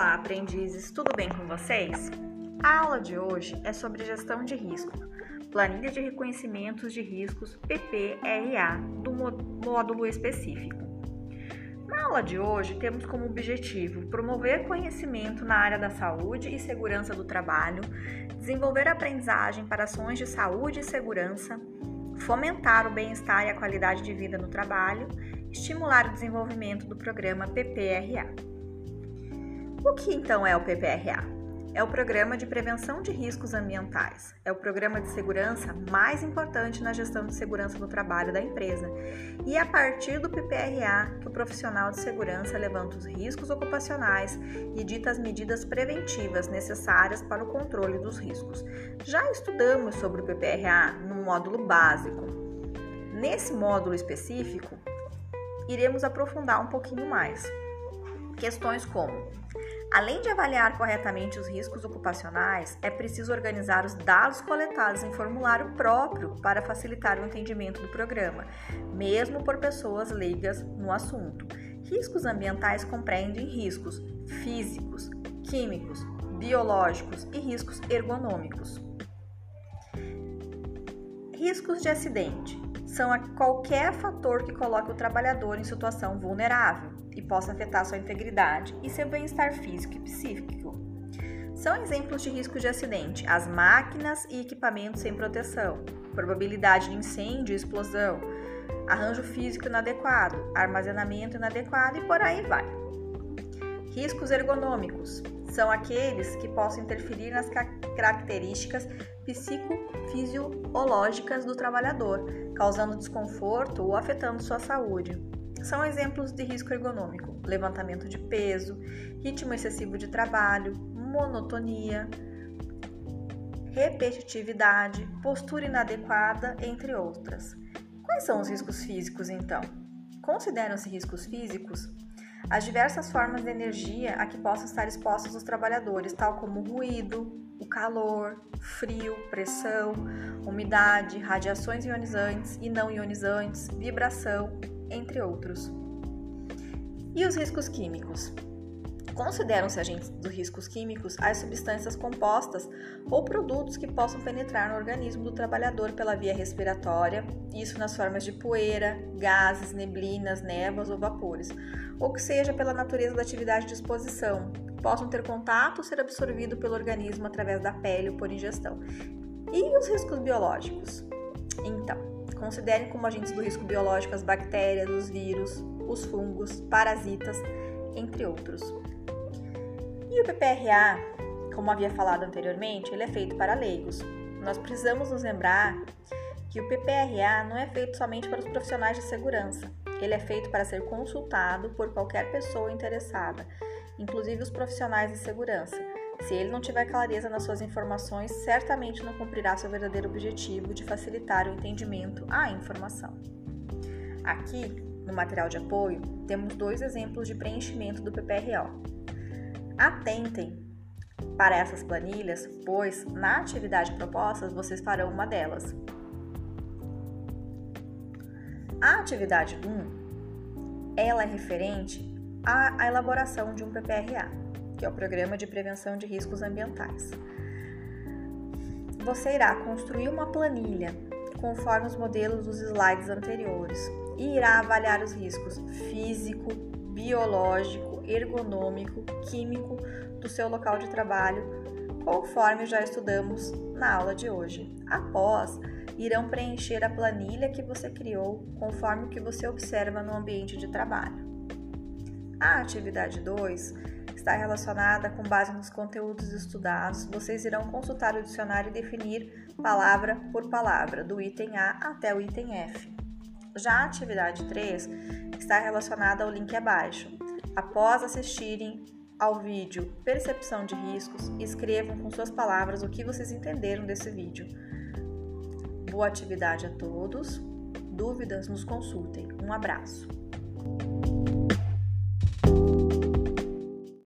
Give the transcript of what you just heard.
Olá, aprendizes, tudo bem com vocês? A aula de hoje é sobre gestão de risco, planilha de reconhecimentos de riscos PPRA do módulo específico. Na aula de hoje, temos como objetivo promover conhecimento na área da saúde e segurança do trabalho, desenvolver aprendizagem para ações de saúde e segurança, fomentar o bem-estar e a qualidade de vida no trabalho, estimular o desenvolvimento do programa PPRA. O que então é o PPRA? É o Programa de Prevenção de Riscos Ambientais. É o programa de segurança mais importante na gestão de segurança do trabalho da empresa. E é a partir do PPRA que o profissional de segurança levanta os riscos ocupacionais e dita as medidas preventivas necessárias para o controle dos riscos. Já estudamos sobre o PPRA no módulo básico. Nesse módulo específico, iremos aprofundar um pouquinho mais. Questões como Além de avaliar corretamente os riscos ocupacionais, é preciso organizar os dados coletados em formulário próprio para facilitar o entendimento do programa, mesmo por pessoas leigas no assunto. Riscos ambientais compreendem riscos físicos, químicos, biológicos e riscos ergonômicos. Riscos de acidente são qualquer fator que coloque o trabalhador em situação vulnerável e possa afetar sua integridade e seu bem-estar físico e psíquico. São exemplos de risco de acidente as máquinas e equipamentos sem proteção, probabilidade de incêndio e explosão, arranjo físico inadequado, armazenamento inadequado e por aí vai. Riscos ergonômicos são aqueles que possam interferir nas características psicofisiológicas do trabalhador, causando desconforto ou afetando sua saúde. São exemplos de risco ergonômico: levantamento de peso, ritmo excessivo de trabalho, monotonia, repetitividade, postura inadequada, entre outras. Quais são os riscos físicos então? Consideram-se riscos físicos as diversas formas de energia a que possam estar expostos os trabalhadores, tal como o ruído, o calor, frio, pressão, umidade, radiações ionizantes e não ionizantes, vibração, entre outros. E os riscos químicos? Consideram-se agentes dos riscos químicos as substâncias compostas ou produtos que possam penetrar no organismo do trabalhador pela via respiratória, isso nas formas de poeira, gases, neblinas, névoas ou vapores, ou que seja pela natureza da atividade de exposição, possam ter contato ou ser absorvido pelo organismo através da pele ou por ingestão. E os riscos biológicos? Então, Considerem como agentes do risco biológico as bactérias, os vírus, os fungos, parasitas, entre outros. E o PPRA, como havia falado anteriormente, ele é feito para leigos. Nós precisamos nos lembrar que o PPRA não é feito somente para os profissionais de segurança. Ele é feito para ser consultado por qualquer pessoa interessada, inclusive os profissionais de segurança se ele não tiver clareza nas suas informações, certamente não cumprirá seu verdadeiro objetivo de facilitar o entendimento à informação. Aqui, no material de apoio, temos dois exemplos de preenchimento do PPRO. Atentem para essas planilhas, pois na atividade proposta vocês farão uma delas. A atividade 1, ela é referente à elaboração de um PPRA que é o Programa de Prevenção de Riscos Ambientais. Você irá construir uma planilha conforme os modelos dos slides anteriores e irá avaliar os riscos físico, biológico, ergonômico, químico do seu local de trabalho, conforme já estudamos na aula de hoje. Após, irão preencher a planilha que você criou conforme o que você observa no ambiente de trabalho. A atividade 2 está relacionada com base nos conteúdos estudados, vocês irão consultar o dicionário e definir palavra por palavra, do item A até o item F. Já a atividade 3 está relacionada ao link abaixo. Após assistirem ao vídeo Percepção de Riscos, escrevam com suas palavras o que vocês entenderam desse vídeo. Boa atividade a todos. Dúvidas, nos consultem. Um abraço.